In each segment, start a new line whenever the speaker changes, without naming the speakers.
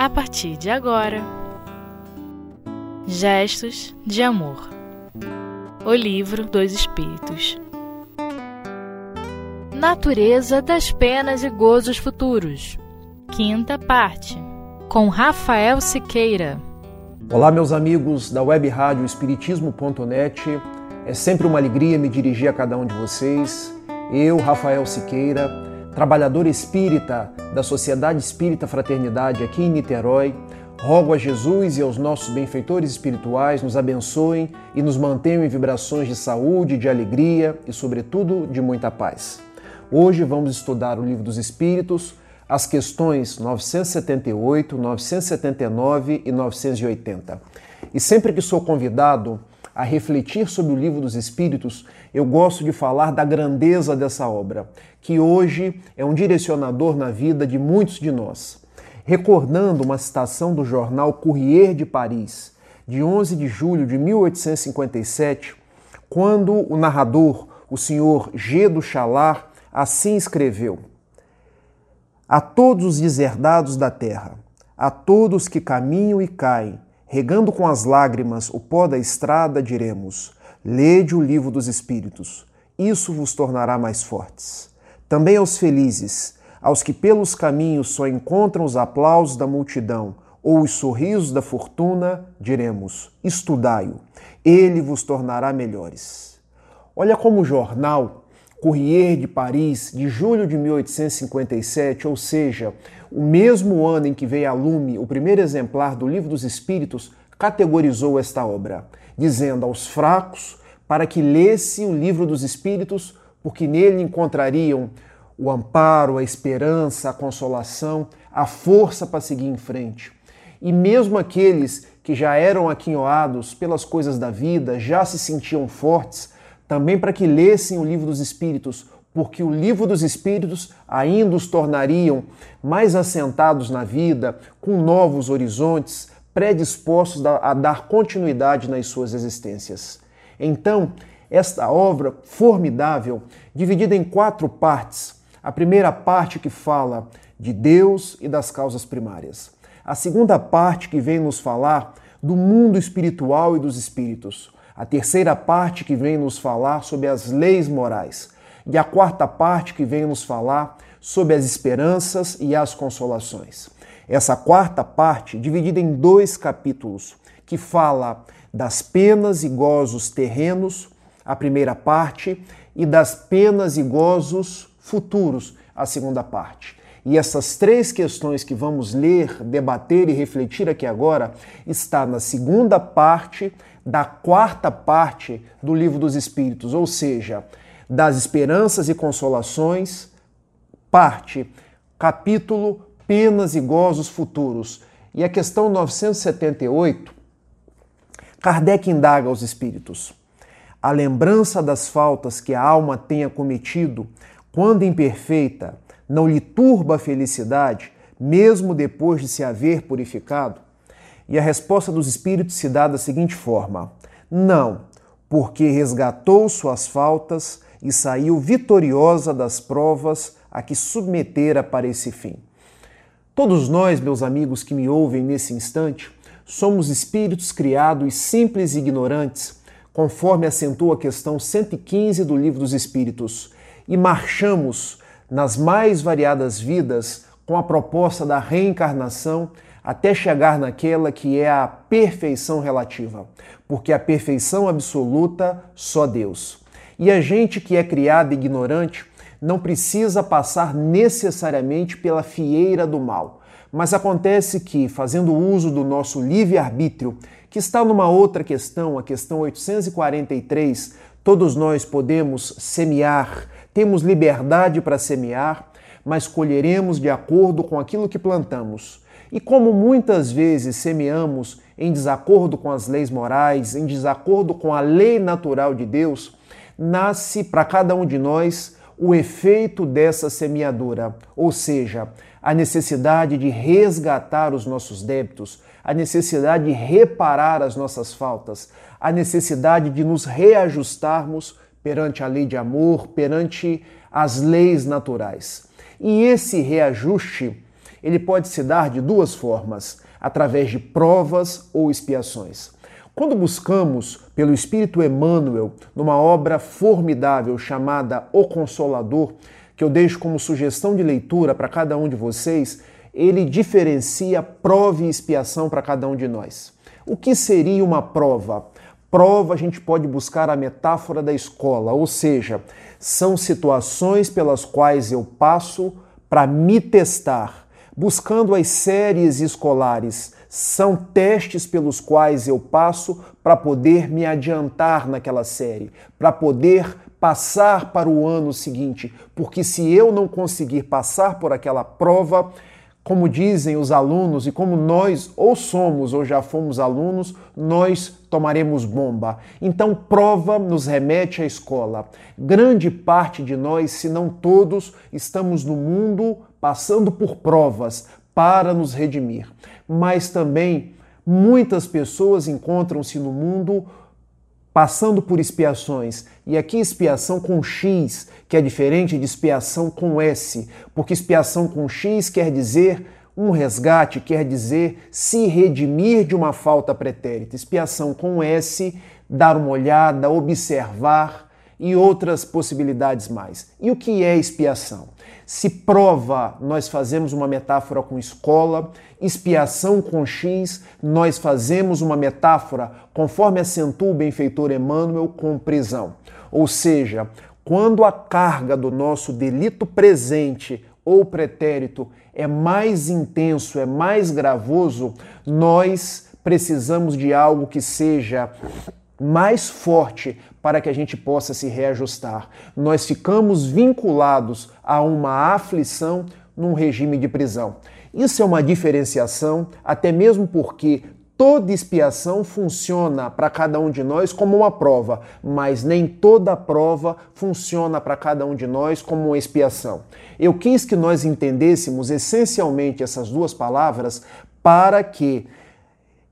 a partir de agora. Gestos de Amor O Livro dos Espíritos Natureza das Penas e Gozos Futuros Quinta parte Com Rafael Siqueira
Olá, meus amigos da web rádio Espiritismo.net. É sempre uma alegria me dirigir a cada um de vocês. Eu, Rafael Siqueira, trabalhador espírita da Sociedade Espírita Fraternidade aqui em Niterói, rogo a Jesus e aos nossos benfeitores espirituais nos abençoem e nos mantenham em vibrações de saúde, de alegria e, sobretudo, de muita paz. Hoje vamos estudar o Livro dos Espíritos, as questões 978, 979 e 980. E sempre que sou convidado a refletir sobre o Livro dos Espíritos, eu gosto de falar da grandeza dessa obra, que hoje é um direcionador na vida de muitos de nós. Recordando uma citação do jornal Courrier de Paris, de 11 de julho de 1857, quando o narrador, o senhor G. do Chalar, assim escreveu: a todos os deserdados da terra, a todos que caminham e caem, regando com as lágrimas o pó da estrada, diremos: Lede o livro dos Espíritos, isso vos tornará mais fortes. Também aos felizes, aos que pelos caminhos só encontram os aplausos da multidão ou os sorrisos da fortuna, diremos: Estudai-o, ele vos tornará melhores. Olha como o jornal Courrier de Paris, de julho de 1857, ou seja, o mesmo ano em que veio a lume o primeiro exemplar do Livro dos Espíritos, categorizou esta obra, dizendo aos fracos para que lesse o Livro dos Espíritos, porque nele encontrariam o amparo, a esperança, a consolação, a força para seguir em frente. E mesmo aqueles que já eram aquinhoados pelas coisas da vida, já se sentiam fortes, também para que lessem o livro dos Espíritos, porque o livro dos Espíritos ainda os tornariam mais assentados na vida, com novos horizontes, predispostos a dar continuidade nas suas existências. Então, esta obra formidável, dividida em quatro partes. A primeira parte que fala de Deus e das causas primárias. A segunda parte que vem nos falar do mundo espiritual e dos espíritos a terceira parte que vem nos falar sobre as leis morais, e a quarta parte que vem nos falar sobre as esperanças e as consolações. Essa quarta parte, dividida em dois capítulos, que fala das penas e gozos terrenos, a primeira parte, e das penas e gozos futuros, a segunda parte. E essas três questões que vamos ler, debater e refletir aqui agora está na segunda parte da quarta parte do Livro dos Espíritos, ou seja, das esperanças e consolações, parte, capítulo Penas e Gozos Futuros. E a questão 978, Kardec indaga aos espíritos: a lembrança das faltas que a alma tenha cometido, quando imperfeita, não lhe turba a felicidade, mesmo depois de se haver purificado? E a resposta dos espíritos se dá da seguinte forma: Não, porque resgatou suas faltas e saiu vitoriosa das provas a que submetera para esse fim. Todos nós, meus amigos que me ouvem nesse instante, somos espíritos criados simples e ignorantes, conforme acentua a questão 115 do Livro dos Espíritos, e marchamos nas mais variadas vidas com a proposta da reencarnação até chegar naquela que é a perfeição relativa, porque a perfeição absoluta só Deus. E a gente que é criada ignorante não precisa passar necessariamente pela fieira do mal. Mas acontece que, fazendo uso do nosso livre-arbítrio, que está numa outra questão, a questão 843, todos nós podemos semear, temos liberdade para semear, mas colheremos de acordo com aquilo que plantamos. E como muitas vezes semeamos em desacordo com as leis morais, em desacordo com a lei natural de Deus, nasce para cada um de nós o efeito dessa semeadura, ou seja, a necessidade de resgatar os nossos débitos, a necessidade de reparar as nossas faltas, a necessidade de nos reajustarmos perante a lei de amor, perante as leis naturais. E esse reajuste ele pode se dar de duas formas: através de provas ou expiações. Quando buscamos pelo Espírito Emmanuel numa obra formidável chamada O Consolador, que eu deixo como sugestão de leitura para cada um de vocês, ele diferencia prova e expiação para cada um de nós. O que seria uma prova? Prova a gente pode buscar a metáfora da escola, ou seja, são situações pelas quais eu passo para me testar, buscando as séries escolares. São testes pelos quais eu passo para poder me adiantar naquela série, para poder passar para o ano seguinte, porque se eu não conseguir passar por aquela prova, como dizem os alunos e como nós ou somos ou já fomos alunos, nós tomaremos bomba. Então, prova nos remete à escola. Grande parte de nós, se não todos, estamos no mundo passando por provas para nos redimir. Mas também muitas pessoas encontram-se no mundo passando por expiações. E aqui expiação com X, que é diferente de expiação com S, porque expiação com X quer dizer um resgate, quer dizer se redimir de uma falta pretérita. Expiação com S, dar uma olhada, observar e outras possibilidades mais. E o que é expiação? Se prova, nós fazemos uma metáfora com escola, expiação com X, nós fazemos uma metáfora, conforme acentua o benfeitor Emmanuel, com prisão. Ou seja, quando a carga do nosso delito presente ou pretérito é mais intenso, é mais gravoso, nós precisamos de algo que seja mais forte para que a gente possa se reajustar. Nós ficamos vinculados a uma aflição num regime de prisão. Isso é uma diferenciação, até mesmo porque toda expiação funciona para cada um de nós como uma prova, mas nem toda prova funciona para cada um de nós como uma expiação. Eu quis que nós entendêssemos essencialmente essas duas palavras para que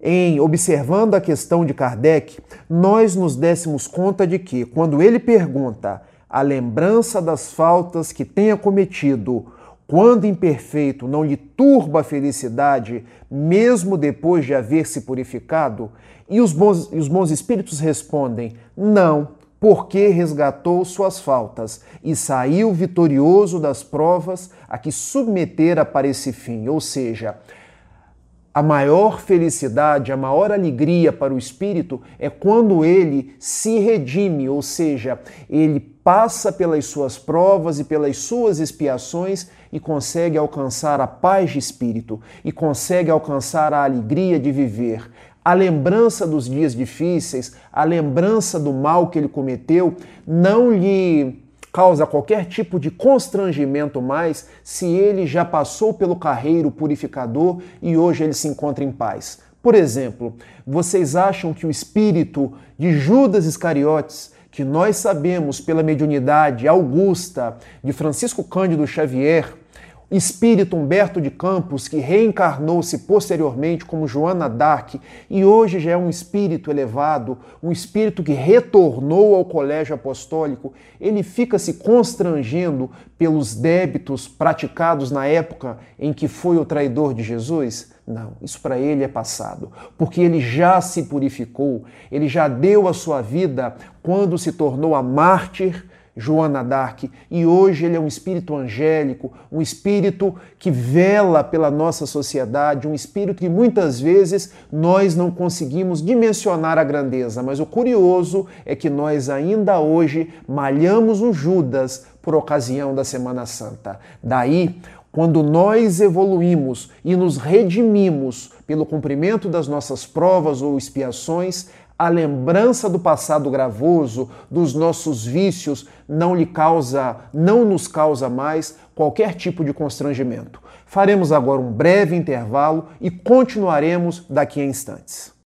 em observando a questão de Kardec, nós nos dessemos conta de que, quando ele pergunta a lembrança das faltas que tenha cometido, quando imperfeito, não lhe turba a felicidade, mesmo depois de haver se purificado? E os bons, e os bons espíritos respondem: não, porque resgatou suas faltas e saiu vitorioso das provas a que submetera para esse fim. Ou seja, a maior felicidade, a maior alegria para o espírito é quando ele se redime, ou seja, ele passa pelas suas provas e pelas suas expiações e consegue alcançar a paz de espírito e consegue alcançar a alegria de viver. A lembrança dos dias difíceis, a lembrança do mal que ele cometeu, não lhe causa qualquer tipo de constrangimento mais se ele já passou pelo carreiro purificador e hoje ele se encontra em paz. Por exemplo, vocês acham que o espírito de Judas Iscariotes, que nós sabemos pela mediunidade augusta de Francisco Cândido Xavier, espírito Humberto de Campos, que reencarnou-se posteriormente como Joana d'Arc e hoje já é um espírito elevado, um espírito que retornou ao colégio apostólico, ele fica se constrangendo pelos débitos praticados na época em que foi o traidor de Jesus? Não, isso para ele é passado, porque ele já se purificou, ele já deu a sua vida quando se tornou a mártir Joana d'Arc, e hoje ele é um espírito angélico, um espírito que vela pela nossa sociedade, um espírito que muitas vezes nós não conseguimos dimensionar a grandeza, mas o curioso é que nós ainda hoje malhamos o Judas por ocasião da Semana Santa. Daí, quando nós evoluímos e nos redimimos pelo cumprimento das nossas provas ou expiações, a lembrança do passado gravoso, dos nossos vícios, não lhe causa, não nos causa mais qualquer tipo de constrangimento. Faremos agora um breve intervalo e continuaremos daqui a instantes.